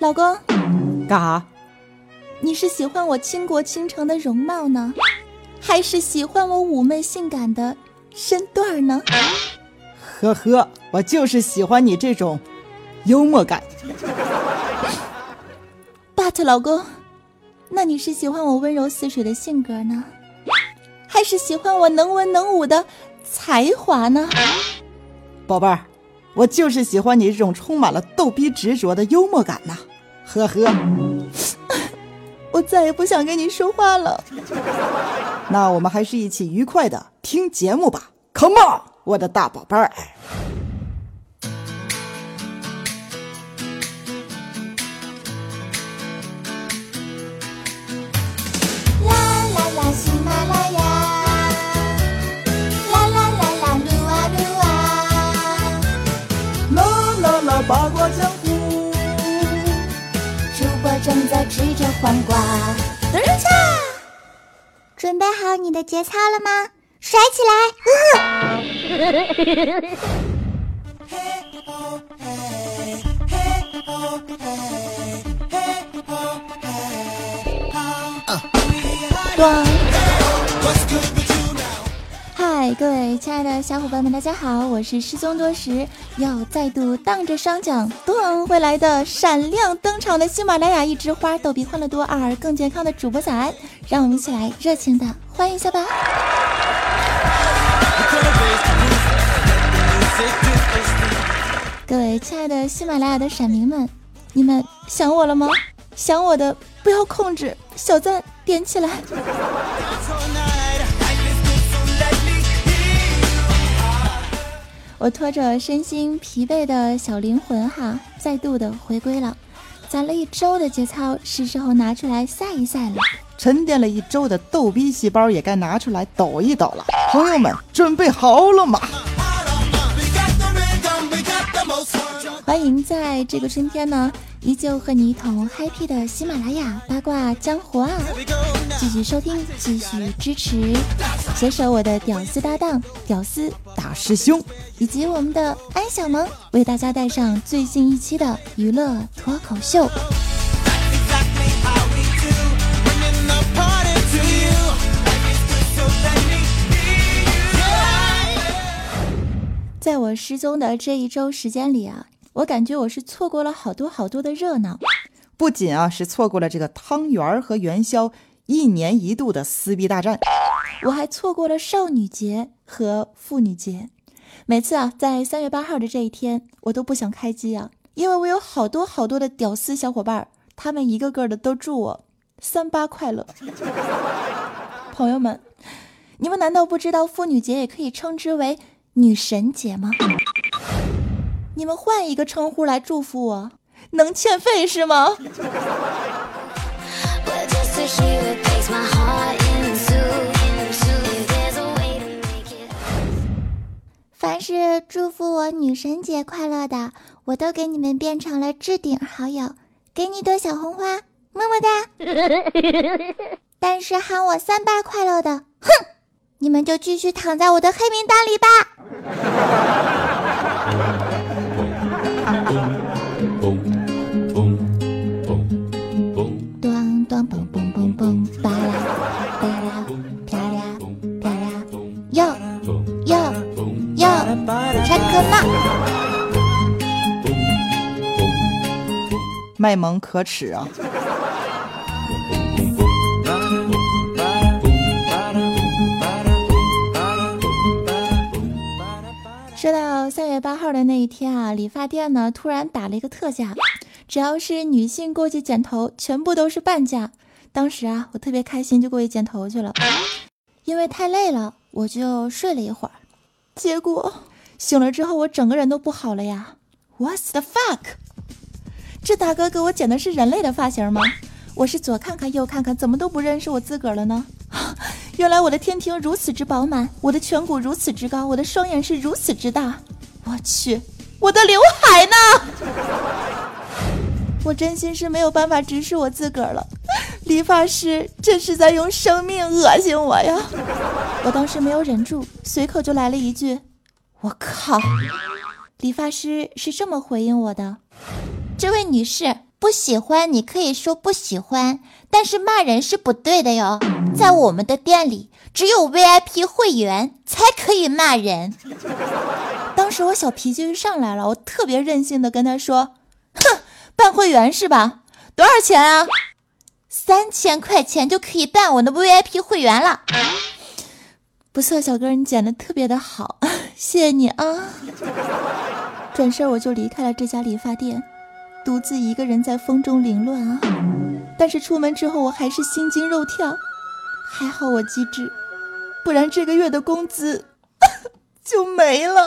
老公，干哈？你是喜欢我倾国倾城的容貌呢，还是喜欢我妩媚性感的身段呢？呵呵，我就是喜欢你这种幽默感。But 老公，那你是喜欢我温柔似水的性格呢，还是喜欢我能文能武的才华呢？宝贝儿，我就是喜欢你这种充满了逗逼执着的幽默感呐。呵呵，我再也不想跟你说话了。那我们还是一起愉快的听节目吧。Come on，我的大宝贝儿。黄瓜。等一下，准备好你的节操了吗？甩起来！端。各位亲爱的小伙伴们，大家好，我是失踪多时又再度荡着双桨端回来的闪亮登场的喜马拉雅一枝花，逗比欢乐多二更健康的主播小安，让我们一起来热情的欢迎一下吧。各位亲爱的喜马拉雅的闪迷们，你们想我了吗？想我的不要控制，小赞点起来。我拖着身心疲惫的小灵魂哈，再度的回归了。攒了一周的节操，是时候拿出来晒一晒了。沉淀了一周的逗逼细胞也该拿出来抖一抖了。朋友们，准备好了吗？欢迎在这个春天呢，依旧和你一同 happy 的喜马拉雅八卦江湖啊！继续收听，继续支持，携手我的屌丝搭档屌丝大师兄，以及我们的安小萌，为大家带上最新一期的娱乐脱口秀。在我失踪的这一周时间里啊，我感觉我是错过了好多好多的热闹。不仅啊是错过了这个汤圆和元宵一年一度的撕逼大战，我还错过了少女节和妇女节。每次啊，在三月八号的这一天，我都不想开机啊，因为我有好多好多的屌丝小伙伴，他们一个个的都祝我三八快乐。朋友们，你们难道不知道妇女节也可以称之为女神节吗？你们换一个称呼来祝福我，能欠费是吗？凡是祝福我女神节快乐的，我都给你们变成了置顶好友，给你朵小红花，么么哒。但是喊我三八快乐的，哼，你们就继续躺在我的黑名单里吧。哟，查克嘛，卖萌可耻啊！说到三月八号的那一天啊，理发店呢突然打了一个特价，只要是女性过去剪头，全部都是半价。当时啊，我特别开心，就过去剪头去了。因为太累了，我就睡了一会儿。结果醒了之后，我整个人都不好了呀！What's the fuck？这大哥给我剪的是人类的发型吗？我是左看看右看看，怎么都不认识我自个儿了呢？原来我的天庭如此之饱满，我的颧骨如此之高，我的双眼是如此之大。我去，我的刘海呢？我真心是没有办法直视我自个儿了。理发师这是在用生命恶心我呀！我当时没有忍住，随口就来了一句：“我靠！”理发师是这么回应我的：“这位女士，不喜欢你可以说不喜欢，但是骂人是不对的哟。在我们的店里，只有 VIP 会员才可以骂人。当时我小脾气就上来了，我特别任性的跟他说：“哼，办会员是吧？多少钱啊？三千块钱就可以办我的 VIP 会员了。”不错，小哥，你剪的特别的好，谢谢你啊！转身我就离开了这家理发店，独自一个人在风中凌乱啊！但是出门之后我还是心惊肉跳，还好我机智，不然这个月的工资 就没了。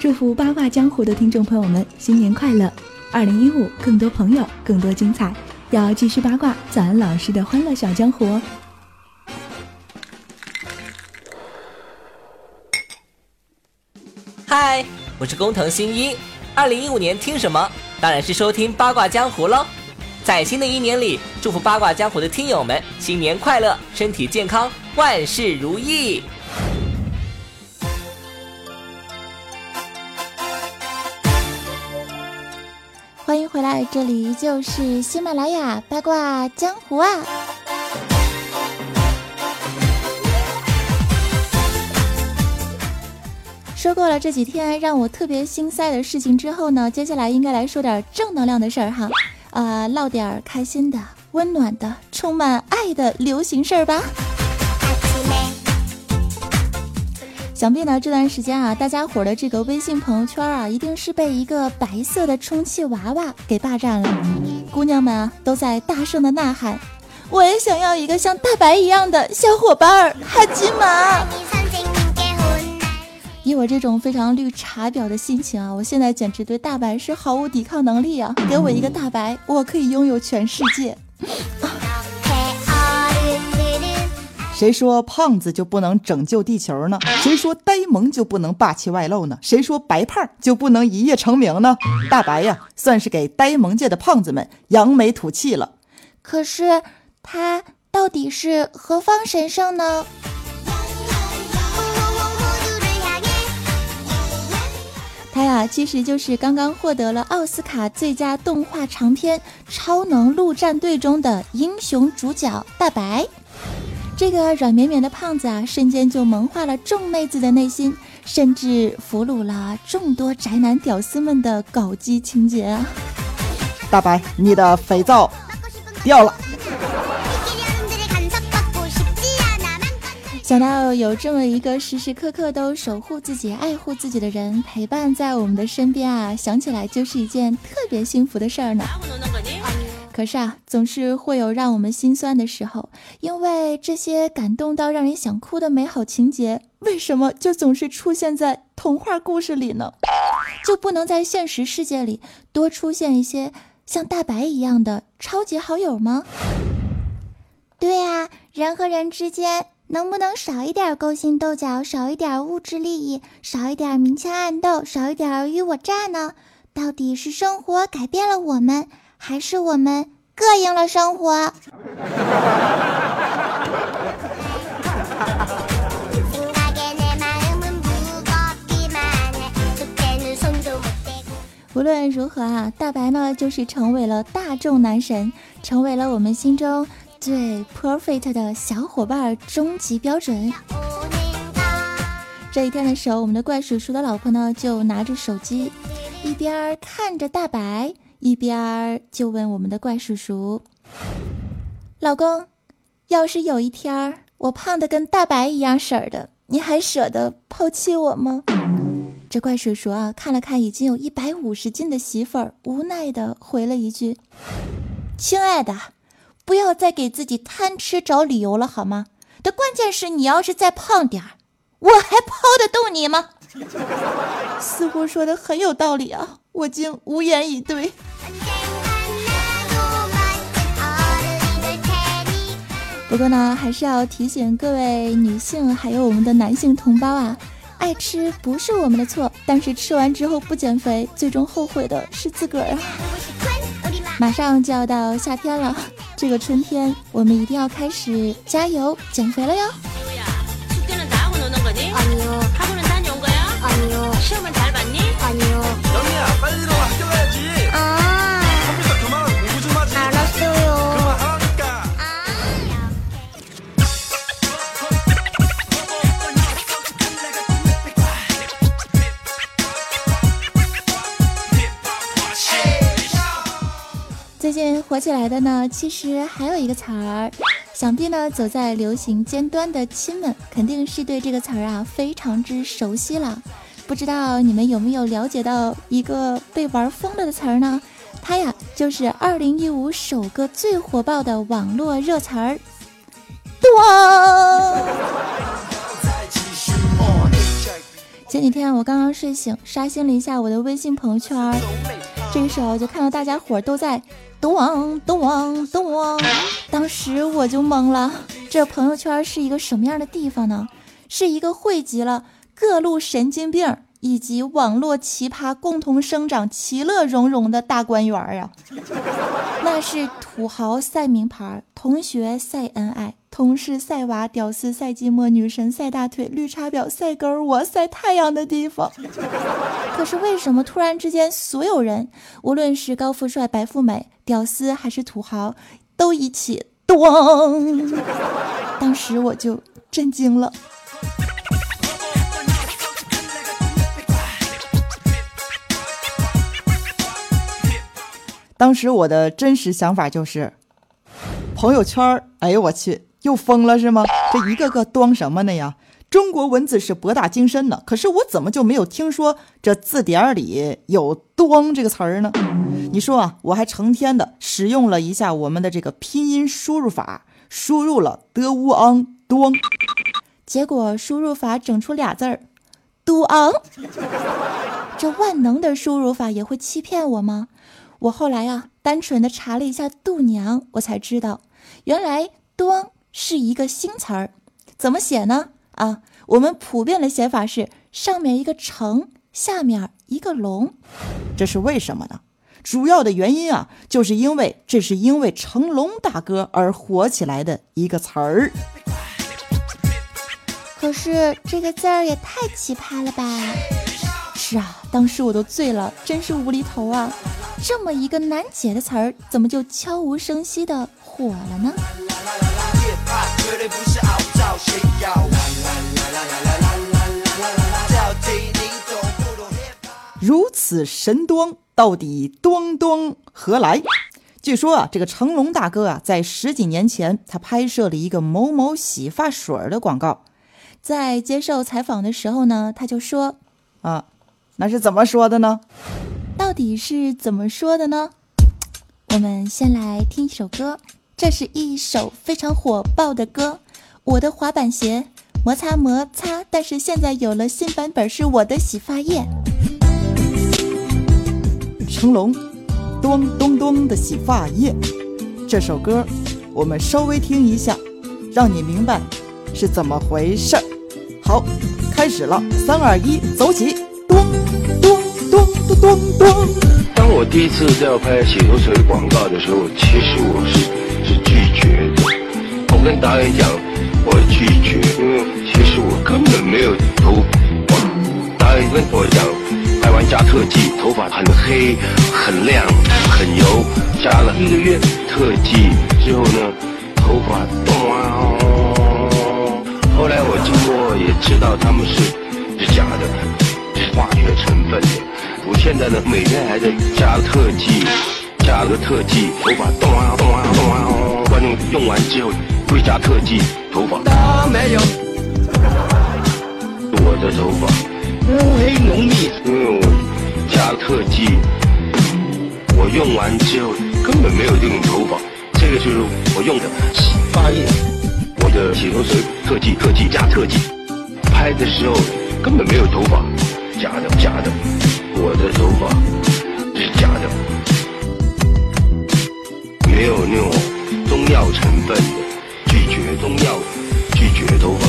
祝福八卦江湖的听众朋友们新年快乐！二零一五更多朋友，更多精彩，要继续八卦早安老师的欢乐小江湖。嗨，我是工藤新一。二零一五年听什么？当然是收听八卦江湖喽！在新的一年里，祝福八卦江湖的听友们新年快乐，身体健康，万事如意。这里就是喜马拉雅八卦江湖啊！说过了这几天让我特别心塞的事情之后呢，接下来应该来说点正能量的事儿哈，啊，唠点开心的、温暖的、充满爱的流行事儿吧。想必呢这段时间啊，大家伙的这个微信朋友圈啊，一定是被一个白色的充气娃娃给霸占了。姑娘们啊，都在大声的呐喊：“我也想要一个像大白一样的小伙伴儿，哈基玛！”以我这种非常绿茶婊的心情啊，我现在简直对大白是毫无抵抗能力啊！给我一个大白，我可以拥有全世界。谁说胖子就不能拯救地球呢？谁说呆萌就不能霸气外露呢？谁说白胖就不能一夜成名呢？大白呀，算是给呆萌界的胖子们扬眉吐气了。可是他到底是何方神圣呢？他呀，其实就是刚刚获得了奥斯卡最佳动画长片《超能陆战队》中的英雄主角大白。这个软绵绵的胖子啊，瞬间就萌化了众妹子的内心，甚至俘虏了众多宅男屌丝们的搞基情节啊！大白，你的肥皂掉了。想到有这么一个时时刻刻都守护自己、爱护自己的人陪伴在我们的身边啊，想起来就是一件特别幸福的事儿呢。可是啊，总是会有让我们心酸的时候，因为这些感动到让人想哭的美好情节，为什么就总是出现在童话故事里呢？就不能在现实世界里多出现一些像大白一样的超级好友吗？对啊，人和人之间能不能少一点勾心斗角，少一点物质利益，少一点明枪暗斗，少一点尔虞我诈呢？到底是生活改变了我们？还是我们膈应了生活。无论如何啊，大白呢就是成为了大众男神，成为了我们心中最 perfect 的小伙伴终极标准。这一天的时候，我们的怪叔叔的老婆呢就拿着手机，一边看着大白。一边就问我们的怪叔叔：“老公，要是有一天我胖的跟大白一样色儿的，你还舍得抛弃我吗？”这怪叔叔啊，看了看已经有一百五十斤的媳妇儿，无奈的回了一句：“亲爱的，不要再给自己贪吃找理由了好吗？的关键是你要是再胖点儿，我还抛得动你吗？似乎说的很有道理啊，我竟无言以对。不过呢，还是要提醒各位女性，还有我们的男性同胞啊，爱吃不是我们的错，但是吃完之后不减肥，最终后悔的是自个儿啊。马上就要到夏天了，这个春天我们一定要开始加油减肥了哟。最近火起来的呢，其实还有一个词儿，想必呢走在流行尖端的亲们肯定是对这个词儿啊非常之熟悉了。不知道你们有没有了解到一个被玩疯了的词儿呢？它呀就是二零一五首个最火爆的网络热词儿“咣”。前几天我刚刚睡醒，刷新了一下我的微信朋友圈，这个时候就看到大家伙都在。咚咚咚！当时我就懵了，这朋友圈是一个什么样的地方呢？是一个汇集了各路神经病以及网络奇葩共同生长、其乐融融的大观园啊！那是土豪赛名牌，同学赛恩爱，同事赛娃，屌丝赛寂寞，女神赛大腿，绿茶婊赛根，我晒太阳的地方。可是为什么突然之间，所有人，无论是高富帅、白富美，屌丝还是土豪，都一起咚！当时我就震惊了。当时我的真实想法就是，朋友圈儿哎呦我去，又疯了是吗？这一个个端什么呢呀？中国文字是博大精深的，可是我怎么就没有听说这字典里有“端”这个词儿呢？你说啊，我还成天的使用了一下我们的这个拼音输入法，输入了德乌昂端，结果输入法整出俩字儿，“duang” ”。这万能的输入法也会欺骗我吗？我后来啊，单纯的查了一下“度娘”，我才知道，原来“端”是一个新词儿，怎么写呢？啊，我们普遍的写法是上面一个成，下面一个龙，这是为什么呢？主要的原因啊，就是因为这是因为成龙大哥而火起来的一个词儿。可是这个字儿也太奇葩了吧！是啊，当时我都醉了，真是无厘头啊！这么一个难解的词儿，怎么就悄无声息的火了呢？如此神端，到底端端何来？据说啊，这个成龙大哥啊，在十几年前，他拍摄了一个某某洗发水的广告，在接受采访的时候呢，他就说：“啊，那是怎么说的呢？到底是怎么说的呢？我们先来听一首歌，这是一首非常火爆的歌，《我的滑板鞋》。”摩擦摩擦，但是现在有了新版本，是我的洗发液。成龙，咚咚咚的洗发液，这首歌我们稍微听一下，让你明白是怎么回事儿。好，开始了，三二一，走起！咚咚咚咚咚咚。当我第一次要拍洗头水广告的时候，其实我是是拒绝的。我跟导演讲。我拒绝，因为其实我根本没有头。导演跟我讲，拍完加特技，头发很黑、很亮、很油。加了一个月特技之后呢，头发哇！后来我经过也知道他们是是假的，化学成分的。我现在呢，每天还在加特技，加个特技，头发咚啊咚啊咚啊！观众用完之后。会加特技，头发都没有。我的头发乌黑浓密，因为我加特技，我用完之后根本没有这种头发。这个就是我用的洗发液，我的洗头水特技特技加特技，拍的时候根本没有头发，假的假的，我的头发是假的，没有那种中药成分的，拒绝中药，拒绝头发，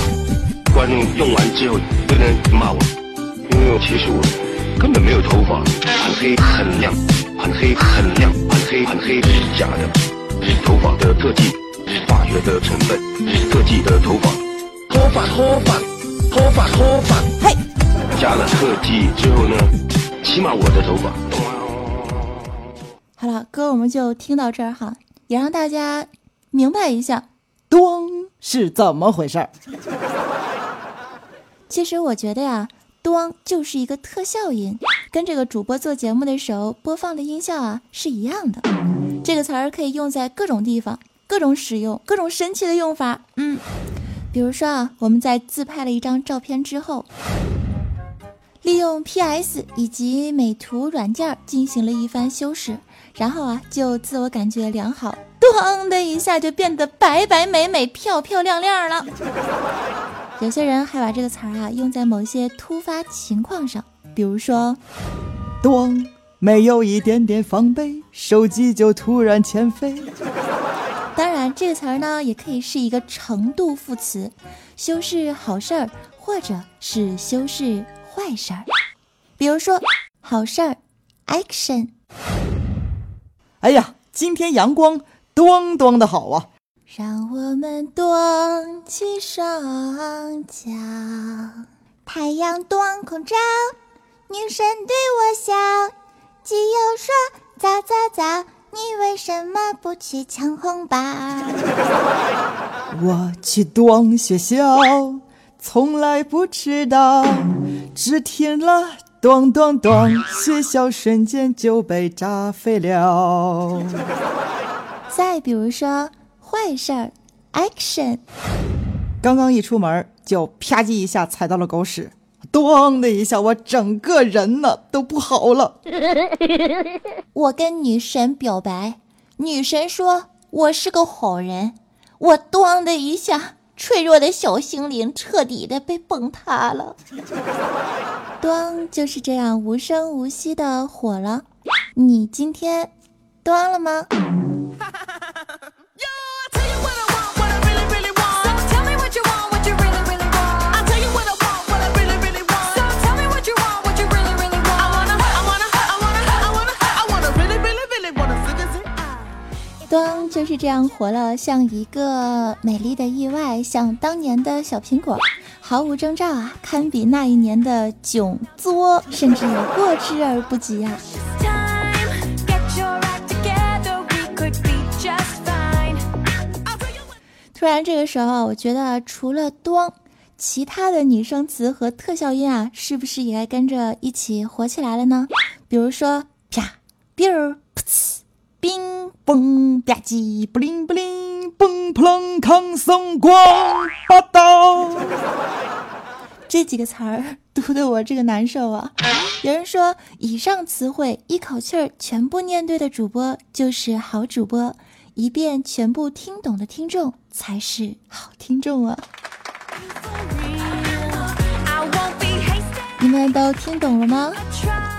观众用完之后不能骂我，因为其实我根本没有头发，很黑很亮，很黑很亮，很黑很黑，是假的，是头发的特技。是化学的成分，是特技的头发，脱发脱发脱发脱发，嘿，加了特技之后呢，起码我的头发。好了，歌我们就听到这儿哈，也让大家明白一下，咚是怎么回事儿。其实我觉得呀，咚就是一个特效音，跟这个主播做节目的时候播放的音效啊是一样的。这个词儿可以用在各种地方。各种使用，各种神奇的用法，嗯，比如说啊，我们在自拍了一张照片之后，利用 PS 以及美图软件进行了一番修饰，然后啊，就自我感觉良好，咣的一下就变得白白美美、漂漂亮亮了。有些人还把这个词儿啊用在某些突发情况上，比如说，咣，没有一点点防备，手机就突然欠费。当然，这个词儿呢，也可以是一个程度副词，修饰好事儿，或者是修饰坏事儿。比如说，好事儿，action。哎呀，今天阳光咚咚的好啊！让我们跺起双脚，太阳当空照，女神对我笑，基友说早早早。你为什么不去抢红包？我去咚学校，从来不迟到，只听了咚咚咚，学校瞬间就被炸飞了。再比如说坏事儿，action。刚刚一出门就啪叽一下踩到了狗屎。咚的一下，我整个人呢都不好了。我跟女神表白，女神说我是个好人。我咚的一下，脆弱的小心灵彻底的被崩塌了。端就是这样无声无息的火了。你今天端了吗？端就是这样活了，像一个美丽的意外，像当年的小苹果，毫无征兆啊，堪比那一年的囧作，甚至有过之而不及啊。突然这个时候，我觉得除了端，其他的拟声词和特效音啊，是不是也该跟着一起火起来了呢？比如说啪、哔儿、噗呲。冰嘣吧唧，不灵不灵，嘣扑棱，康松光八道。这几个词儿读的我这个难受啊！有人说，以上词汇一口气儿全部念对的主播就是好主播，一遍全部听懂的听众才是好听众啊！你们都听懂了吗？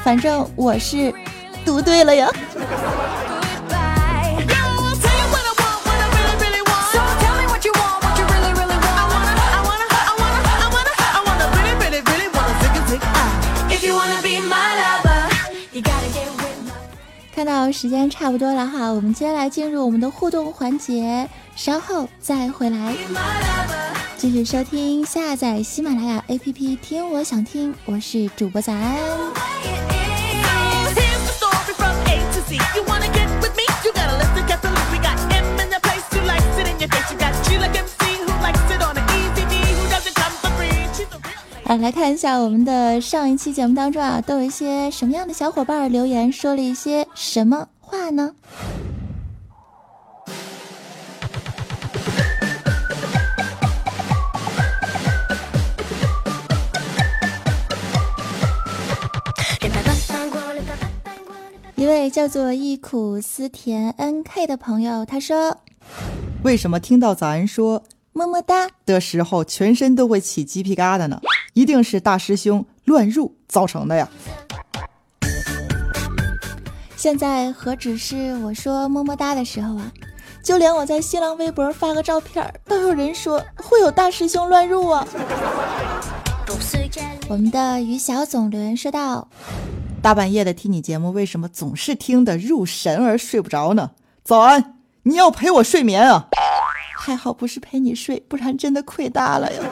反正我是读对了呀。看到时间差不多了哈，我们接下来进入我们的互动环节，稍后再回来，继续收听下载喜马拉雅 APP 听我想听，我是主播早安。来看一下我们的上一期节目当中啊，都有一些什么样的小伙伴留言，说了一些什么话呢？一位叫做忆苦思甜 N K 的朋友，他说：“为什么听到早安说么么哒的时候，全身都会起鸡皮疙瘩呢，一定是大师兄乱入造成的呀。现在何止是我说么么哒的时候啊，就连我在新浪微博发个照片，都有人说会有大师兄乱入啊。我们的于小总留言说道：“大半夜的听你节目，为什么总是听得入神而睡不着呢？早安，你要陪我睡眠啊！还好不是陪你睡，不然真的亏大了呀。”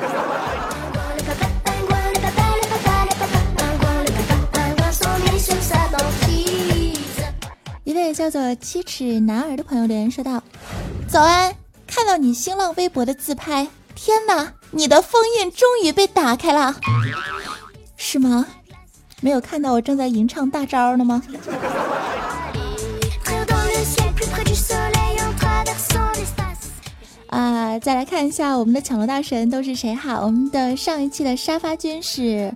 一位叫做七尺男儿的朋友留言说道：“早安，看到你新浪微博的自拍，天哪！”你的封印终于被打开了，是吗？没有看到我正在吟唱大招呢吗？啊，再来看一下我们的抢楼大神都是谁哈？我们的上一期的沙发君是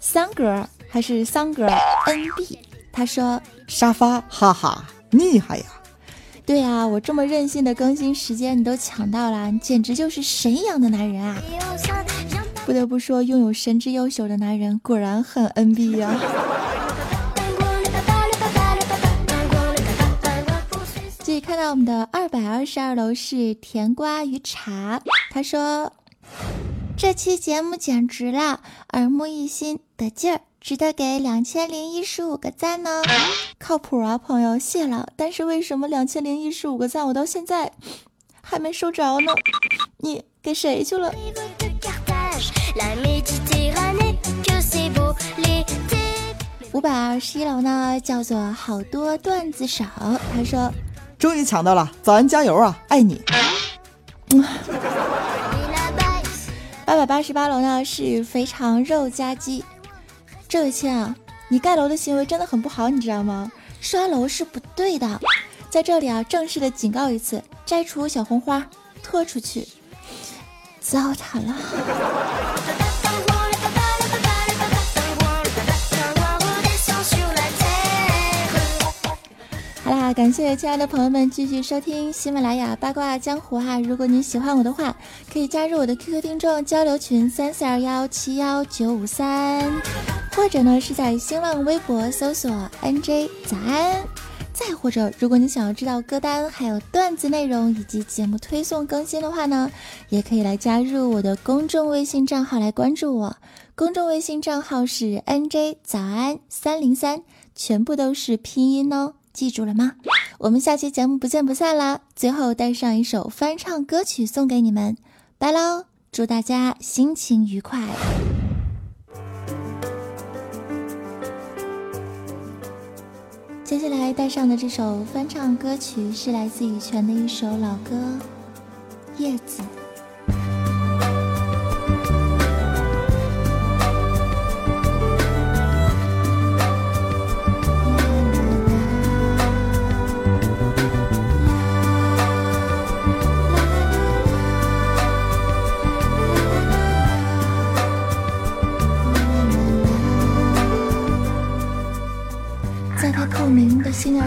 三哥他是三哥？NB，他说沙发，哈哈，厉害呀！对啊，我这么任性的更新时间你都抢到了，你简直就是神一样的男人啊！不得不说，拥有神之优秀的男人果然很 NB 呀。继续看到我们的二百二十二楼是甜瓜与茶，他说这期节目简直了，耳目一新，得劲儿。值得给两千零一十五个赞呢，靠谱啊，朋友，谢了。但是为什么两千零一十五个赞我到现在还没收着呢？你给谁去了？五百二十一楼呢，叫做好多段子手。他说，终于抢到了，早安，加油啊，爱你。八百八十八楼呢，是肥肠肉夹鸡。这位亲啊，你盖楼的行为真的很不好，你知道吗？刷楼是不对的。在这里啊，正式的警告一次：摘除小红花，拖出去。糟蹋了。好啦，感谢亲爱的朋友们继续收听喜马拉雅八卦江湖哈。如果你喜欢我的话，可以加入我的 QQ 听众交流群三四二幺七幺九五三。或者呢，是在新浪微博搜索 “nj 早安”，再或者，如果你想要知道歌单、还有段子内容以及节目推送更新的话呢，也可以来加入我的公众微信账号来关注我。公众微信账号是 “nj 早安三零三”，全部都是拼音哦，记住了吗？我们下期节目不见不散啦！最后带上一首翻唱歌曲送给你们，拜喽！祝大家心情愉快。接下来带上的这首翻唱歌曲是来自羽泉的一首老歌《叶子》。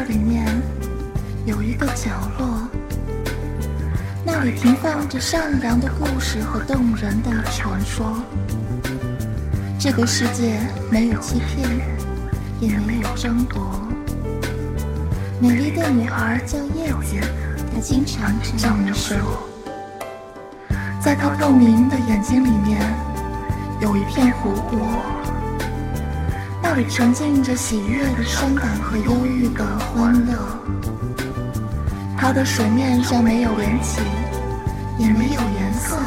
里面有一个角落，那里停放着善良的故事和动人的传说。这个世界没有欺骗，也没有争夺。美丽的女孩叫叶子，她经常这么说。在她透明的眼睛里面，有一片湖泊。那里沉浸着喜悦的伤感和忧郁的欢乐，它的水面上没有涟漪，也没有颜色，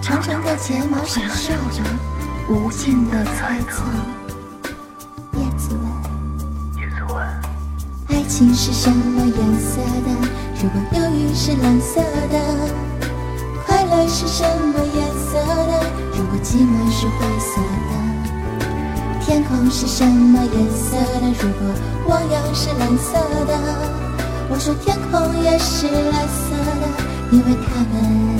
长长的睫毛闪烁着无尽的猜测。叶子问：叶子问，爱情是什么颜色的？如果忧郁是蓝色的，快乐是什么颜色的？如果寂寞是灰色的？天空是什么颜色的？如果汪洋是蓝色的，我说天空也是蓝色的，因为他们。